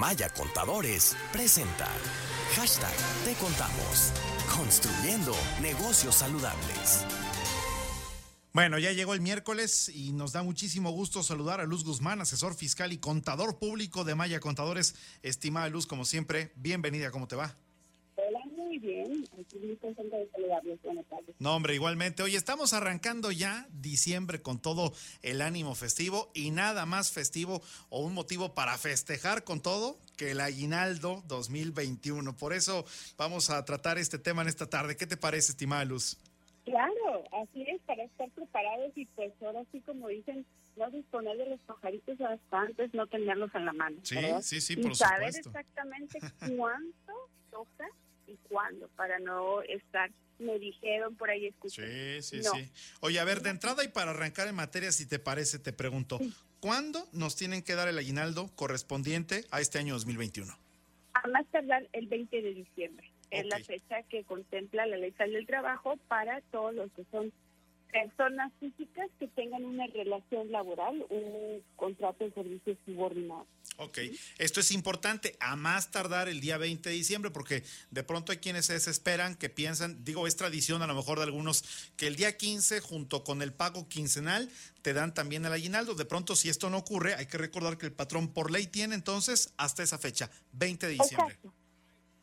Maya Contadores presenta Hashtag Te Contamos. Construyendo negocios saludables. Bueno, ya llegó el miércoles y nos da muchísimo gusto saludar a Luz Guzmán, asesor fiscal y contador público de Maya Contadores. Estimada Luz, como siempre, bienvenida, ¿cómo te va? Muy bien. Contenta de saludarlos. Buenas tardes. No, hombre, igualmente. Hoy estamos arrancando ya diciembre con todo el ánimo festivo y nada más festivo o un motivo para festejar con todo que el aguinaldo 2021. Por eso vamos a tratar este tema en esta tarde. ¿Qué te parece, estimada Luz? Claro, así es, para estar preparados y pues ahora sí, como dicen, no disponer de los pajaritos hasta antes, no tenerlos en la mano. Sí, ¿verdad? sí, sí, y por saber supuesto. exactamente cuánto toca y cuándo, para no estar, me dijeron por ahí, escuché. Sí, sí, No. sí. Oye, a ver, de entrada y para arrancar en materia, si te parece, te pregunto, ¿cuándo nos tienen que dar el aguinaldo correspondiente a este año 2021? A más tardar el 20 de diciembre. Es la fecha que contempla la ley del trabajo para todos los que son personas físicas que tengan una relación laboral, un contrato de servicios subordinado. Ok, esto es importante, a más tardar el día 20 de diciembre, porque de pronto hay quienes se desesperan, que piensan, digo, es tradición a lo mejor de algunos, que el día 15 junto con el pago quincenal te dan también el aguinaldo. De pronto, si esto no ocurre, hay que recordar que el patrón por ley tiene entonces hasta esa fecha, 20 de diciembre. Exacto.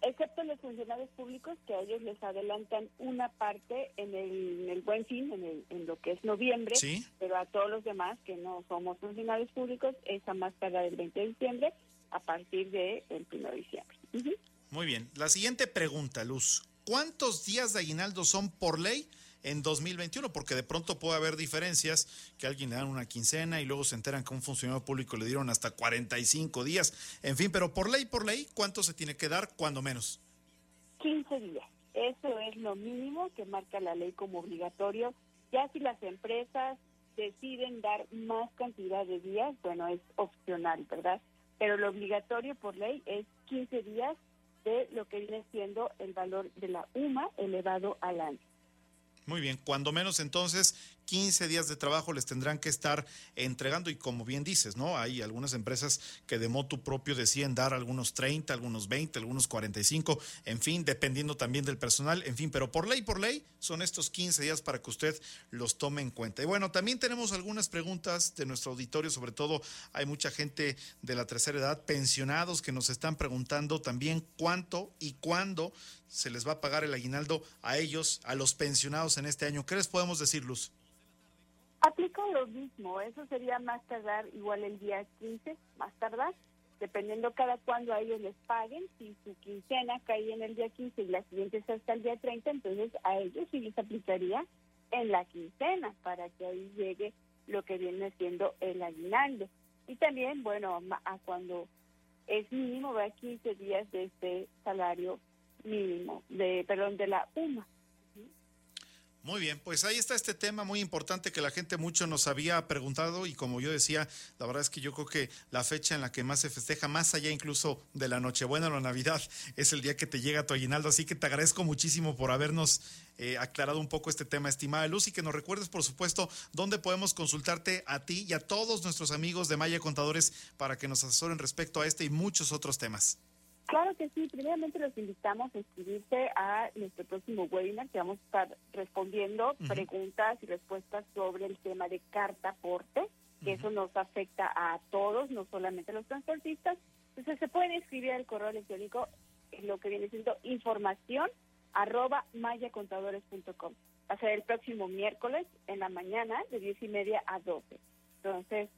Excepto los funcionarios públicos que a ellos les adelantan una parte en el, en el buen fin, en, el- en lo que es noviembre, Sí. pero a todos los demás que no somos funcionarios públicos es a más tardar el 20 de diciembre a partir del 1 de diciembre. Ujú. Muy bien. La siguiente pregunta, Luz. ¿Cuántos días de aguinaldo son por ley en 2021? Porque de pronto puede haber diferencias, que a alguien le dan una quincena y luego se enteran que a un funcionario público le dieron hasta 45 días. En fin, pero por ley, por ley, ¿cuánto se tiene que dar? Cuando menos. 15 días. Eso es lo mínimo que marca la ley como obligatorio. Ya si las empresas deciden dar más cantidad de días, bueno, es opcional, ¿verdad? Pero lo obligatorio por ley es 15 días de lo que viene siendo el valor de la UMA elevado al año. Muy bien, cuando menos entonces 15 días de trabajo les tendrán que estar entregando y como bien dices, ¿no? Hay algunas empresas que de motu propio deciden dar algunos 30, algunos 20, algunos 45, en fin, dependiendo también del personal, en fin, pero por ley, por ley, son estos 15 días para que usted los tome en cuenta. Y bueno, también tenemos algunas preguntas de nuestro auditorio, sobre todo hay mucha gente de la tercera edad, pensionados, que nos están preguntando también cuánto y cuándo se les va a pagar el aguinaldo a ellos, a los pensionados en este año. ¿Qué les podemos decir, Luz? Aplica lo mismo, eso sería más tardar igual el día 15, más tardar, dependiendo cada cuándo a ellos les paguen, si su quincena cae en el día 15 y la siguiente es hasta el día 30, entonces a ellos sí les aplicaría en la quincena para que ahí llegue lo que viene siendo el aguinaldo. Y también, bueno, a cuando es mínimo, va 15 días de este salario mínimo, de perdón, de la UMA. Muy bien, pues ahí está este tema muy importante que la gente mucho nos había preguntado y como yo decía, la verdad es que yo creo que la fecha en la que más se festeja, más allá incluso de la Nochebuena o la Navidad, es el día que te llega tu aguinaldo. Así que te agradezco muchísimo por habernos eh, aclarado un poco este tema, estimada Luz, y que nos recuerdes, por supuesto, dónde podemos consultarte a ti y a todos nuestros amigos de Maya Contadores para que nos asesoren respecto a este y muchos otros temas. Claro que sí, primeramente los invitamos a inscribirse a nuestro próximo webinar que vamos a estar respondiendo preguntas y respuestas sobre el tema de carta aporte, que eso nos afecta a todos, no solamente a los transportistas. Entonces se pueden inscribir al correo electrónico en lo que viene siendo información arroba mayacontadores.com. Va a ser el próximo miércoles en la mañana de 10 y media a 12. Entonces,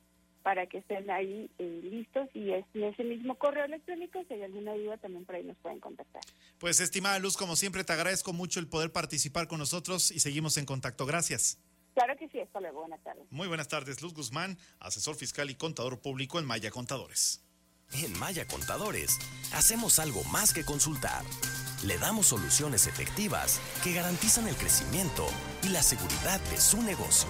para que estén ahí eh, listos y es en ese mismo correo electrónico, si hay alguna duda también por ahí nos pueden contactar. Pues, estimada Luz, como siempre, te agradezco mucho el poder participar con nosotros y seguimos en contacto. Gracias. Claro que sí, hasta luego, buenas tardes. Muy buenas tardes, Luz Guzmán, asesor fiscal y contador público en Maya Contadores. En Maya Contadores hacemos algo más que consultar. Le damos soluciones efectivas que garantizan el crecimiento y la seguridad de su negocio.